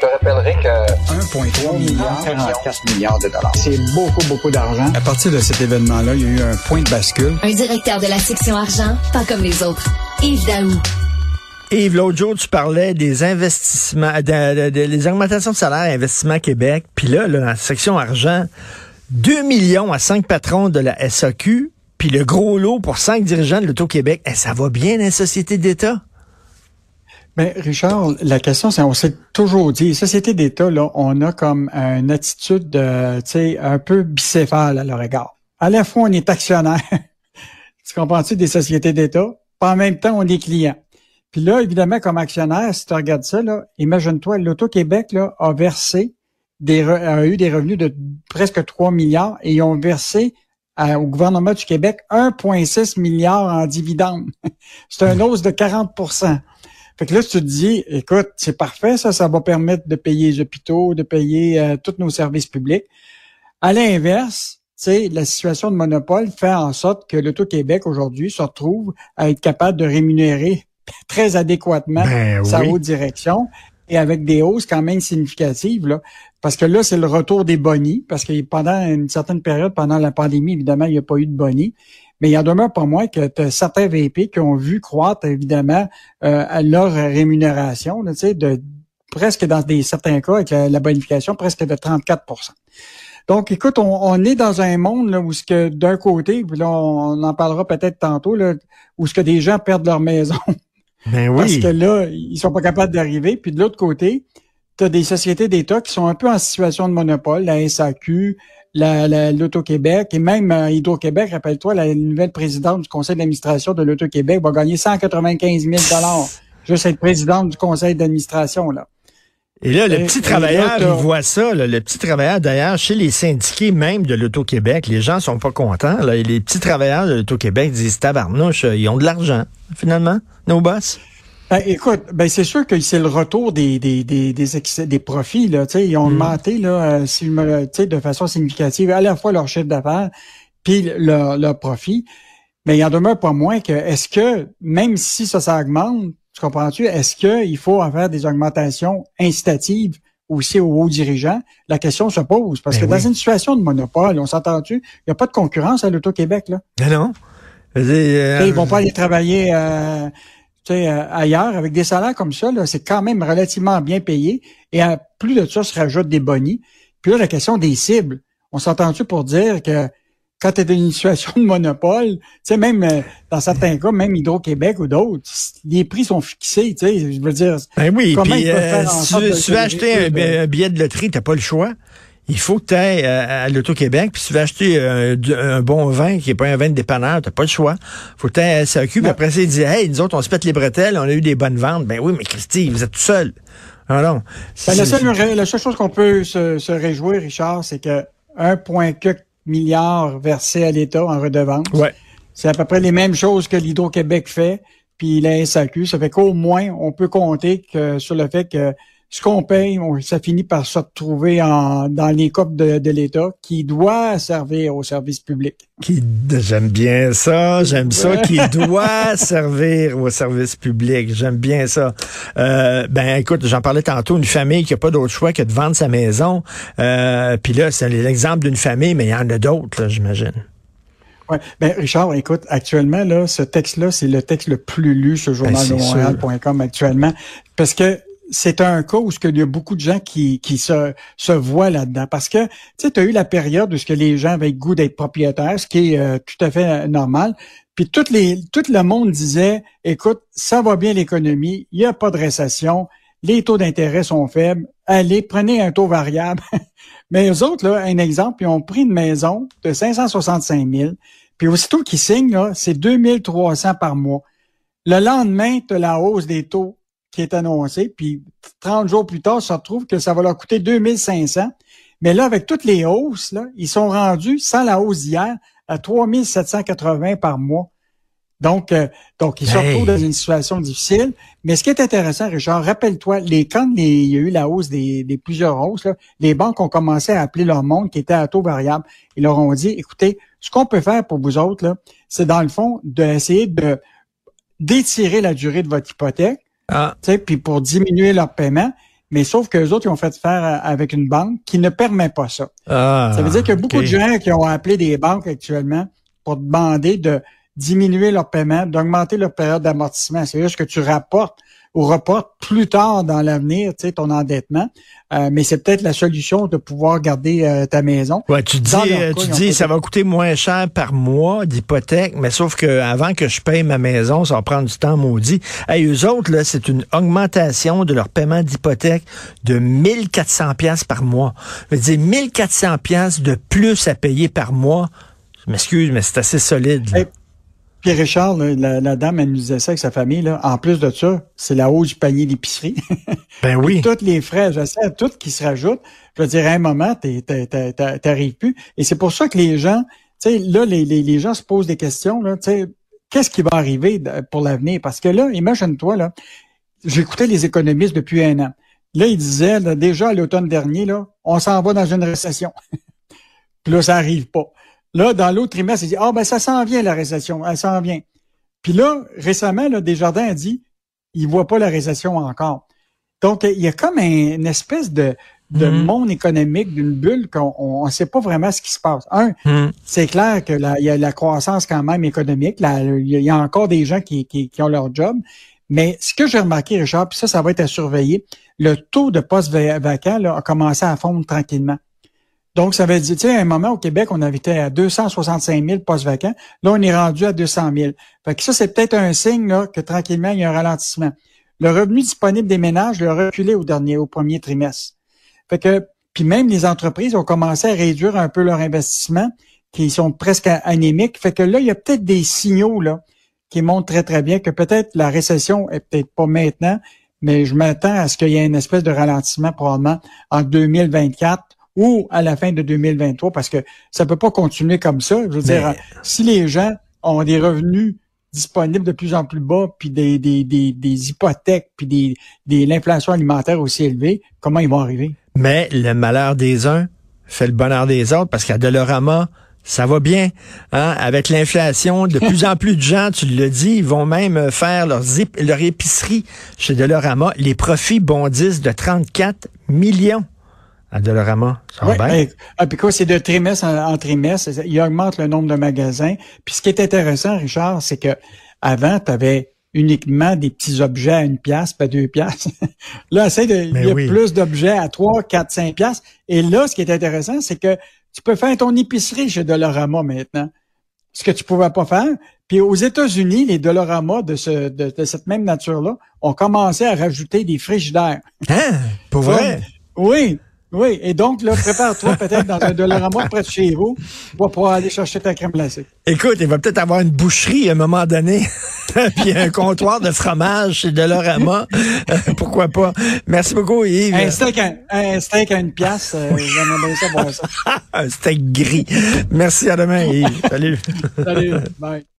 Je te rappellerai que 1,3 milliard, 44 milliards de dollars. c'est beaucoup, beaucoup d'argent. À partir de cet événement-là, il y a eu un point de bascule. Un directeur de la section argent, pas comme les autres. Yves Daou. Yves, l'autre jour, tu parlais des investissements, de, de- de- les augmentations de salaire à Investissement Québec. Puis là, là, dans la section argent, 2 millions à 5 patrons de la SAQ, puis le gros lot pour 5 dirigeants de l'Auto-Québec. Eh, ça va bien, la société d'État? Mais Richard, la question, c'est, on s'est toujours dit, société d'État, là, on a comme une attitude, de, tu sais, un peu bicéphale à leur égard. À la fois, on est actionnaire, tu comprends-tu, des sociétés d'État, puis en même temps, on est client. Puis là, évidemment, comme actionnaire, si tu regardes ça, là, imagine-toi, l'Auto-Québec là, a versé des a eu des revenus de presque 3 milliards et ils ont versé au gouvernement du Québec 1,6 milliard en dividendes. C'est un hausse de 40 fait que là, tu te dis, écoute, c'est parfait, ça, ça va permettre de payer les hôpitaux, de payer euh, tous nos services publics. À l'inverse, tu sais, la situation de monopole fait en sorte que l'Auto-Québec aujourd'hui se retrouve à être capable de rémunérer très adéquatement Ben sa oui. haute direction et avec des hausses quand même significatives. Là, parce que là, c'est le retour des bonnies, parce que pendant une certaine période, pendant la pandémie, évidemment, il n'y a pas eu de bonnies. Mais il en demeure pas moins que t'as certains VP qui ont vu croître, évidemment, euh, leur rémunération, là, de presque dans des certains cas, avec la, bonification, presque de 34% donc, écoute, on, on est dans un monde là, où ce que d'un côté, on en parlera peut-être tantôt, là, où ce que des gens perdent leur maison. Ben Parce oui. que là, ils sont pas capables d'arriver. Puis de l'autre côté, tu as des sociétés d'État qui sont un peu en situation de monopole, la SAQ, la- la- l'Auto-Québec et même euh, Hydro-Québec. Rappelle-toi, la nouvelle présidente du conseil d'administration de l'Auto-Québec va gagner 195 000 juste être présidente du conseil d'administration. là. Et là, le Et- petit et travailleur, là, il voit ça. là, le petit travailleur, d'ailleurs, chez les syndiqués même de l'Auto-Québec, les gens sont pas contents. Là, et les petits travailleurs de l'Auto-Québec disent, tabarnouche, euh, ils ont de l'argent, finalement, nos boss. Ben, écoute, ben c'est sûr que c'est le retour des des des des, excès- des profits là, tu sais, ils ont augmenté là, euh, si je de façon significative à la fois leur chiffre d'affaires puis leur leur profit. Mais il en demeure pas moins que est-ce que même si ça ça augmente, tu comprends-tu, est-ce que il faut en faire des augmentations incitatives aussi aux hauts dirigeants? La question se pose parce Ben que oui. dans une situation de monopole, on s'entend-tu, il n'y a pas de concurrence à l'Auto-Québec là. Non, non. Euh, Ils vont pas aller travailler euh, tu sais, euh, ailleurs avec des salaires comme ça. là, C'est quand même relativement bien payé. Et à plus de ça, se rajoute des bonnies. Puis là, la question des cibles. On s'entend-tu pour dire que quand tu es dans une situation de monopole, tu sais, même euh, dans certains cas, même Hydro-Québec ou d'autres, les prix sont fixés, tu sais, je veux dire. Ben oui, puis euh, si tu veux, de si tu veux se acheter un, euh, un billet de loterie, t'as pas le choix. Il faut que tu ailles à, à l'Auto-Québec, puis si tu veux acheter euh, un bon vin qui est pas un vin de dépanneur, t'as pas le choix. Faut que tu ailles à SAQ, puis après ça, ils disent Hey, nous autres, on se pète les bretelles, on a eu des bonnes ventes. Ben oui, mais Christy, vous êtes tout seul. Ah non. Ben, la, seule, la seule chose qu'on peut se, se réjouir, Richard, c'est que 1,4 milliard versé à l'État en redevance. Ouais. C'est à peu près les mêmes choses que l'Hydro-Québec fait, puis la SAQ. Ça fait qu'au moins, on peut compter que sur le fait que ce qu'on paye, ça finit par se retrouver en, dans les coffres de, de l'État qui doit servir au service public. Qui, j'aime bien ça, j'aime ça, qui doit servir au service public. J'aime bien ça. Euh, ben écoute, j'en parlais tantôt, une famille qui a pas d'autre choix que de vendre sa maison. Euh, Puis là, c'est l'exemple d'une famille, mais il y en a d'autres, là, j'imagine. Ouais. Ben, Richard, écoute, actuellement, là, ce texte-là, c'est le texte le plus lu sur Ben, c'est journaldemontréal.com actuellement. Parce que c'est un cas où il y a beaucoup de gens qui, qui se, se voient là-dedans. Parce que, tu as eu la période où ce que les gens avaient le goût d'être propriétaires, ce qui est euh, tout à fait euh, normal. Puis tout le monde disait, écoute, ça va bien l'économie, il n'y a pas de récession, les taux d'intérêt sont faibles, allez, prenez un taux variable. Mais eux autres, là, un exemple, ils ont pris une maison de 565 000, puis aussitôt qu'ils signent, là, c'est 2300 par mois. Le lendemain, tu as la hausse des taux qui est annoncée, puis 30 jours plus tard, ça retrouve que ça va leur coûter 2500. Mais là, avec toutes les hausses, là, ils sont rendus, sans la hausse d'hier, à 3780 par mois. Donc, euh, donc ils se Hey. retrouvent dans une situation difficile. Mais ce qui est intéressant, Richard, rappelle-toi, les quand les- il y a eu la hausse des, des plusieurs hausses, là, les banques ont commencé à appeler leur monde qui était à taux variable. Ils leur ont dit, écoutez, ce qu'on peut faire pour vous autres, là, c'est dans le fond d'essayer de d'étirer la durée de votre hypothèque, Ah, puis pour diminuer leur paiement. mais sauf que les autres, ils ont fait faire avec une banque qui ne permet pas ça. Ah, ça veut dire qu'il y a beaucoup de gens qui ont appelé des banques actuellement pour demander de diminuer leur paiement, d'augmenter leur période d'amortissement. C'est juste que tu rapportes ou reportes plus tard dans l'avenir, tu sais, ton endettement. Euh, mais c'est peut-être la solution de pouvoir garder euh, ta maison. Ouais, tu dis, euh, cas, tu dis, ça va coûter moins cher par mois d'hypothèque, mais sauf que avant que je paye ma maison, ça va prendre du temps maudit. Hey, eux autres, là, c'est une augmentation de leur paiement d'hypothèque de 1400 pièces par mois. Je veux dire, 1400 pièces de plus à payer par mois. Je m'excuse, mais c'est assez solide. là. Hey, Puis Richard, là, la, la dame, elle nous disait ça avec sa famille. Là. En plus de ça, c'est la hausse du panier d'épicerie. ben oui. Tous les frais, je sais, tout qui se rajoutent. Je veux dire, à un moment, t'arrives plus. Et c'est pour ça que les gens, tu sais, là, les, les, les gens se posent des questions, là, tu sais, qu'est-ce qui va arriver pour l'avenir? Parce que là, imagine-toi, là, j'écoutais les économistes depuis un an. Là, ils disaient, là, déjà à l'automne dernier, là, on s'en va dans une récession. Puis là, ça arrive pas. Là, dans l'autre trimestre, il dit, ah, ben, ça s'en vient, la récession, elle s'en vient. Puis là, récemment, là, Desjardins a dit, il voit pas la récession encore. Donc, il y a comme un- une espèce de, de Mhm. monde économique, d'une bulle qu'on ne sait pas vraiment ce qui se passe. Un, Hum. c'est clair que la- il y a la croissance quand même économique. Il y a- il y a encore des gens qui, qui, qui ont leur job. Mais ce que j'ai remarqué, Richard, puis ça, ça va être à surveiller, le taux de postes va- vacants là, a commencé à fondre tranquillement. Donc, ça veut dire, tu sais, à un moment au Québec, on été à 265 000 postes vacants. Là, on est rendu à 200 000. Fait que ça, c'est peut-être un signe là, que tranquillement, il y a un ralentissement. Le revenu disponible des ménages a reculé au dernier, au premier trimestre. Fait que, puis même les entreprises ont commencé à réduire un peu leur investissement, qui sont presque anémiques. Fait que là, il y a peut-être des signaux là qui montrent très très bien que peut-être la récession est peut-être pas maintenant, mais je m'attends à ce qu'il y ait une espèce de ralentissement probablement en 2024 ou à la fin de 2023 parce que ça peut pas continuer comme ça. Je veux Mais- dire, si les gens ont des revenus disponibles de plus en plus bas, puis des, des, des, des hypothèques, puis des, des l'inflation alimentaire aussi élevée, comment ils vont arriver? Mais le malheur des uns fait le bonheur des autres parce qu'à Dolorama, ça va bien. Hein? Avec l'inflation, de plus en plus de gens, tu le dis, ils vont même faire leurs ép- leur épicerie chez Dolorama. Les profits bondissent de 34 millions à Dolorama. Ça va bien? ben, ah, puis quoi, c'est de trimestre en, en trimestre, c'est- il augmente le nombre de magasins. Puis ce qui est intéressant, Richard, c'est que avant, tu avais uniquement des petits objets à une pièce, pas deux pièces. là, essaie de, il Mais y a oui. plus d'objets à trois, quatre, cinq pièces. Et là, ce qui est intéressant, c'est que tu peux faire ton épicerie chez Dolorama maintenant. Ce que tu pouvais pas faire. Puis aux États-Unis, les Dolorama de, ce, de, de cette même nature-là ont commencé à rajouter des frigidaires. Hein? Pour vrai? Oui, oui. Et donc, là, prépare-toi peut-être dans un Dollarama près de chez vous pour pouvoir aller chercher ta crème glacée. Écoute, il va peut-être avoir une boucherie à un moment donné, puis un comptoir de fromage chez Dolorama. Euh, Pourquoi pas? Merci beaucoup, Yves. Un steak à, un steak à une pièce, euh, j'aimerais bien ça voir ça. un steak gris. Merci, à demain, Yves. Salut. Salut, bye.